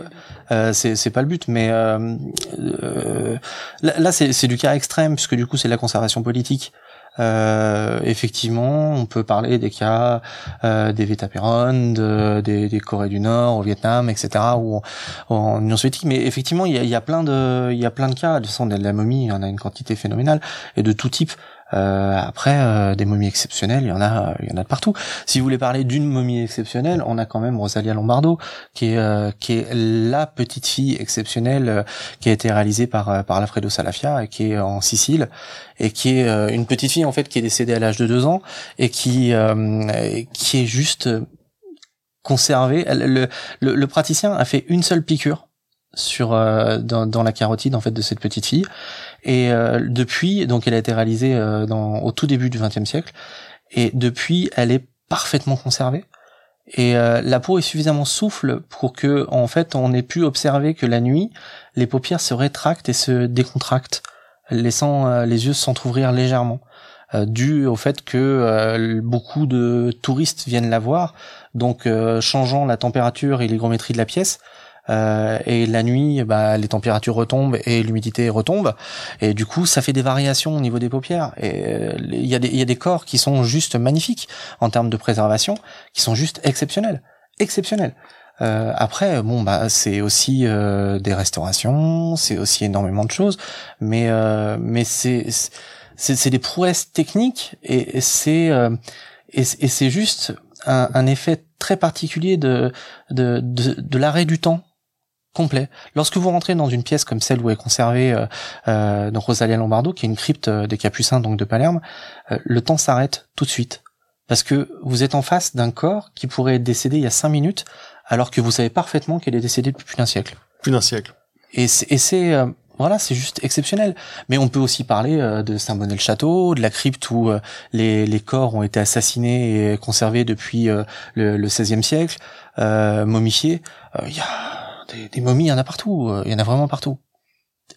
Euh, c'est pas le but, mais euh, euh, là, c'est du cas extrême puisque du coup c'est la conservation politique. Euh, effectivement, on peut parler des cas euh, des Vétapéron, de, des, des Corées du Nord, au Vietnam, etc., ou en Union soviétique. Mais effectivement, il y a, y a, plein de, il y a plein de cas. De toute de la momie, il y en a une quantité phénoménale et de tout type. Euh, après, euh, des momies exceptionnelles, il y en a, il y en a de partout. Si vous voulez parler d'une momie exceptionnelle, on a quand même Rosalia Lombardo, qui est, euh, qui est la petite fille exceptionnelle qui a été réalisée par par Alfredo Salafia et qui est en Sicile et qui est une petite fille en fait qui est décédée à l'âge de deux ans et qui qui est juste conservée. Le, le, le praticien a fait une seule piqûre sur dans, dans la carotide en fait de cette petite fille et euh, depuis, donc elle a été réalisée euh, au tout début du XXe siècle, et depuis, elle est parfaitement conservée. Et euh, la peau est suffisamment souple pour que, en fait, on ait pu observer que la nuit, les paupières se rétractent et se décontractent, laissant les yeux s'entrouvrir légèrement, dû au fait que beaucoup de touristes viennent la voir, donc changeant la température et l'hygrométrie de la pièce, euh, et la nuit, bah, les températures retombent et l'humidité retombe, et du coup, ça fait des variations au niveau des paupières. Et euh, il y, a des, y a des corps qui sont juste magnifiques en termes de préservation, qui sont juste exceptionnels, exceptionnels. Euh, après, bon, bah, c'est aussi euh, des restaurations, c'est aussi énormément de choses, mais euh, mais c'est c'est des prouesses techniques et, c'est et, et c'est juste un, un, effet très particulier de, de, de l'arrêt du temps complet. Lorsque vous rentrez dans une pièce comme celle où est conservée euh, euh, donc Rosalia Lombardo, qui est une crypte euh, des Capucins donc de Palerme, euh, le temps s'arrête tout de suite parce que vous êtes en face d'un corps qui pourrait être décédé il y a cinq minutes, alors que vous savez parfaitement qu'elle est décédée depuis plus d'un siècle. Plus d'un siècle. Et c'est voilà, c'est juste exceptionnel. Mais on peut aussi parler de Saint-Bonnet-le-Château, de la crypte où les, les, corps ont été assassinés et conservés depuis le, le 16e siècle, momifiés. Il y a des, momies, il y en a partout. Euh, il y en a vraiment partout.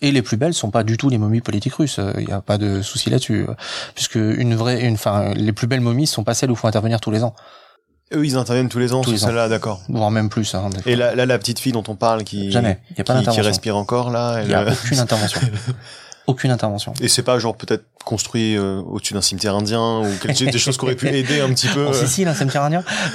Et les plus belles sont pas du tout les momies politiques russes. Il euh, n'y a pas de souci là-dessus, euh, puisque une vraie, une, enfin, les plus belles momies sont pas celles où il faut intervenir tous les ans. Eux, ils interviennent tous les ans tous celle-là, d'accord. Voire même plus. Hein, et là, là, la petite fille dont on parle, qui jamais, y a pas qui, qui respire encore là, il n'y a aucune intervention. aucune intervention. Et c'est pas genre peut-être construit euh, au-dessus d'un cimetière indien ou quelque des choses qui auraient pu aider un petit peu. En euh. Sicile, un cimetière indien.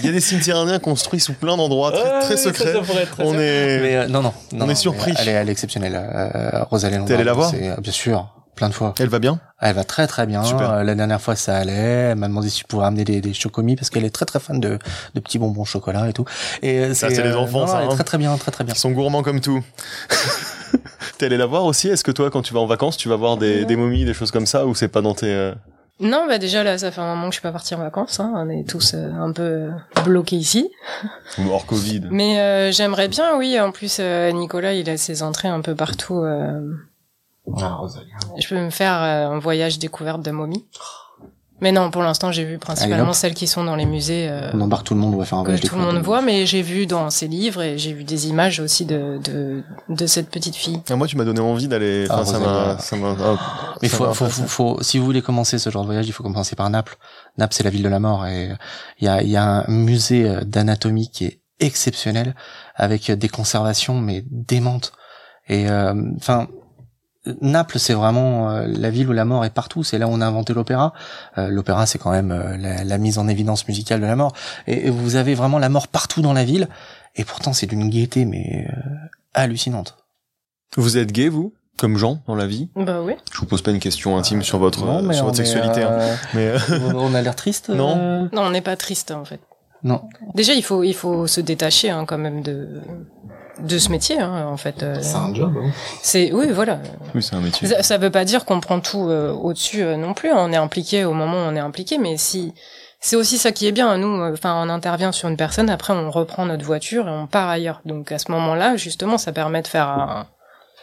Il y a des cimetières indiens construits sous plein d'endroits très, très secrets. on est. Mais, euh, non, non, On est surpris. Elle est, elle est exceptionnelle. Euh, Rosalie T'es allé la voir Bien sûr plein de fois. Elle va bien? Elle va très très bien. Super. la dernière fois ça allait. Elle m'a demandé si je pouvais amener des, des chocomis parce qu'elle est très très fan de, de petits bonbons au chocolat et tout. Et c'est les enfants, ça. Elle est hein. très très bien, très très bien. Ils sont gourmands comme tout. T'es allé la voir aussi? Est-ce que toi, quand tu vas en vacances, tu vas voir des, des momies, des choses comme ça, ou c'est pas dans tes... Euh, non, bah déjà là, ça fait un moment que je suis pas partie en vacances. Hein. On est tous euh, un peu euh, bloqués ici. Hors Covid. Mais j'aimerais bien, oui. En plus, Nicolas, il a ses entrées un peu partout. Ah, je peux me faire un voyage découverte de momies. Mais non, pour l'instant, j'ai vu principalement hop. celles qui sont dans les musées. euh, On embarque tout le monde, on va faire un que voyage tout le monde voit, mais j'ai vu dans ses livres et j'ai vu des images aussi de, de, de cette petite fille. Ah, moi, tu m'as donné envie d'aller. Ah, Enfin, m'a, ça m'a. ah, Mais ça faut, faut, faut, faut- si vous voulez commencer ce genre de voyage, il faut commencer par Naples. Naples, c'est la ville de la mort et il y a, il y a un musée euh, d'anatomie qui est exceptionnel avec des conservations mais démentes. Et euh, enfin, Naples, c'est vraiment euh, la ville où la mort est partout. C'est là où on a inventé l'opéra. Euh, l'opéra, c'est quand même euh, la, la mise en évidence musicale de la mort. Et, et vous avez vraiment la mort partout dans la ville. Et pourtant, c'est d'une gaieté mais euh, hallucinante. Vous êtes gay, vous? Comme Jean, dans la vie? Bah oui. Je vous pose pas une question intime sur votre, Non, mais sur votre sexualité. hein. euh, Mais euh, on a l'air triste. Non. euh, Non, on n'est pas triste en fait. Non. Déjà, il faut il faut se détacher hein, quand même de de ce métier hein, en fait. euh, job. c'est oui, voilà. oui, c'est un métier. Ça, ça veut pas dire qu'on prend tout euh, au-dessus euh, non plus. hein. On est impliqué au moment où on est impliqué, mais si c'est aussi ça qui est bien. Nous, euh, enfin, on intervient sur une personne, après on reprend notre voiture et on part ailleurs. Donc à ce moment-là, justement, ça permet de faire un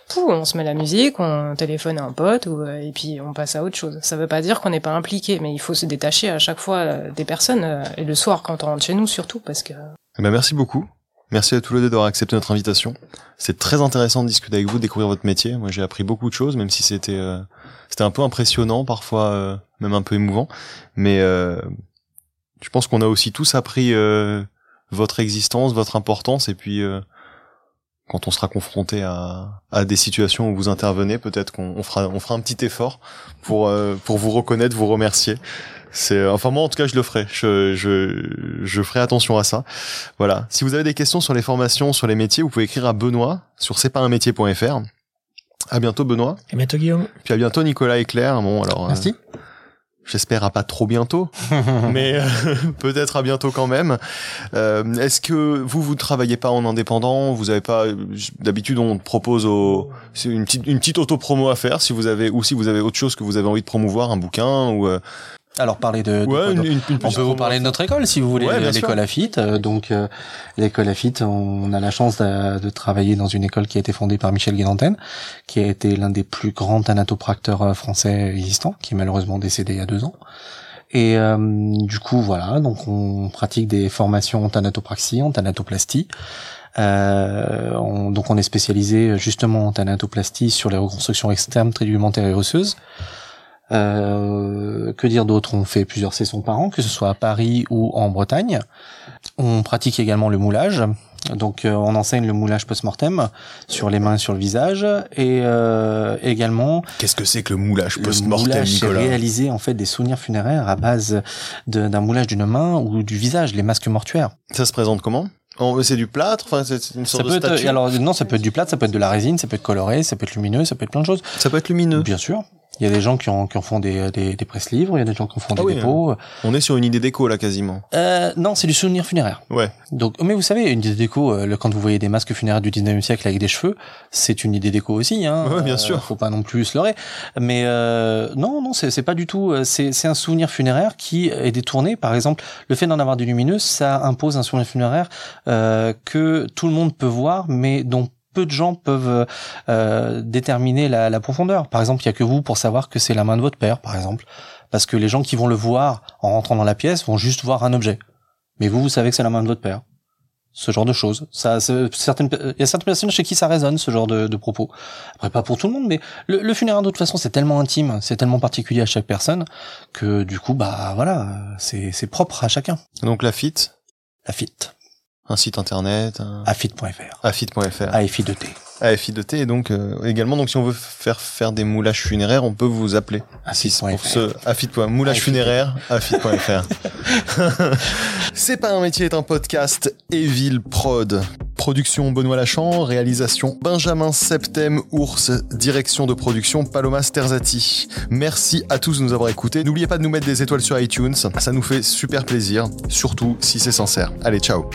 Pouh, on se met la musique, on téléphone à un pote ou, euh, et puis on passe à autre chose. Ça veut pas dire qu'on n'est pas impliqué, mais il faut se détacher à chaque fois des personnes euh, et le soir quand on rentre chez nous surtout parce que Eh ben, merci beaucoup. Merci à tous les deux d'avoir accepté notre invitation. C'est très intéressant de discuter avec vous, de découvrir votre métier. Moi, j'ai appris beaucoup de choses, même si c'était euh, c'était un peu impressionnant, parfois euh, même un peu émouvant. Mais euh, je pense qu'on a aussi tous appris euh, votre existence, votre importance, et puis euh, quand on sera confronté à, à des situations où vous intervenez, peut-être qu'on on fera on fera un petit effort pour euh, pour vous reconnaître, vous remercier. C'est enfin moi en tout cas je le ferai. Je je je ferai attention à ça. Voilà. Si vous avez des questions sur les formations, sur les métiers, vous pouvez écrire à Benoît sur c'est pas un métier.fr. À bientôt Benoît. Et bientôt Guillaume. Puis à bientôt Nicolas et Claire. Bon alors. euh, Merci. J'espère à pas trop bientôt, mais euh, peut-être à bientôt quand même. Euh, Est-ce que vous vous travaillez pas en indépendant? Vous avez pas d'habitude on propose au une petite une petite auto promo à faire si vous avez ou si vous avez autre chose que vous avez envie de promouvoir un bouquin ou euh, Alors parler de, de ouais quoi une, d'autre une- une On peut vous parler de notre école si vous voulez, Ouais, sûr. l'école Lafitte. Euh, Donc euh, l'école Lafitte, on a la chance de, de travailler dans une école qui a été fondée par Michel Guédantène, qui a été l'un des plus grands thanatopracteurs euh, français existants, qui est malheureusement décédé il y a deux ans. Et euh, du coup, voilà, donc on pratique des formations en thanatopraxie, en thanatoplastie. Euh, on- donc on est spécialisé justement en thanatoplastie sur les reconstructions externes tridumentaires et osseuses. Euh, que dire d'autre? On fait plusieurs sessions par an, que ce soit à Paris ou en Bretagne. On pratique également le moulage. Donc euh, on enseigne le moulage post-mortem sur les mains et sur le visage et euh, également Qu'est-ce que c'est que le moulage le post-mortem, moulage c'est Nicolas? réaliser en fait des souvenirs funéraires à base de- d'un moulage d'une main ou du visage, les masques mortuaires. Ça se présente comment? C'est du plâtre, enfin c'est une Ça sorte peut de être alors non, ça peut être du plâtre, ça peut être de la résine, ça peut être coloré, ça peut être lumineux, ça peut être plein de choses. Ça peut être lumineux. Bien sûr. Il y a des gens qui en, qui en font des, des, des presse-livres, il y a des gens qui en font Ah des oui, dépôts. On est sur une idée déco là quasiment. Euh, non, c'est du souvenir funéraire. Ouais. Donc, mais vous savez, une idée déco, euh, quand vous voyez des masques funéraires du 19e siècle avec des cheveux, c'est une idée déco aussi. Hein. Ouais, bien Euh, sûr. Faut pas non plus se leurrer. Mais euh, non, non, c'est pas du tout. euh, C'est un souvenir funéraire qui est détourné. Par exemple, le fait d'en avoir des lumineux, ça impose un souvenir funéraire euh, que tout le monde peut voir, mais dont peu de gens peuvent euh, déterminer la, la profondeur. Par exemple, il y a que vous pour savoir que c'est la main de votre père, par exemple, parce que les gens qui vont le voir en rentrant dans la pièce vont juste voir un objet. Mais vous, vous savez que c'est la main de votre père. Ce genre de choses. Ça, c'est- certaines, il y a certaines personnes chez qui ça résonne, ce genre de, de propos. Après, pas pour tout le monde, mais le, le funéraire, de toute façon, c'est tellement intime, c'est tellement particulier à chaque personne, que du coup, bah, voilà, c'est, c'est propre à chacun. Donc la FIT, La FIT. Un site internet, un... afit.fr. afit.fr. AFI2T. AFI2T et donc euh, également donc si on veut faire faire des moulages funéraires, on peut vous appeler. Afit.fr. Pour ce afit. moulage Afit. funéraire, afit.fr. C'est pas un métier est un podcast Evil Prod. Production Benoît Lachan, réalisation Benjamin Septem Ours, direction de production Paloma Sterzati. Merci à tous de nous avoir écoutés. N'oubliez pas de nous mettre des étoiles sur iTunes, ça nous fait super plaisir, surtout si c'est sincère. Allez, ciao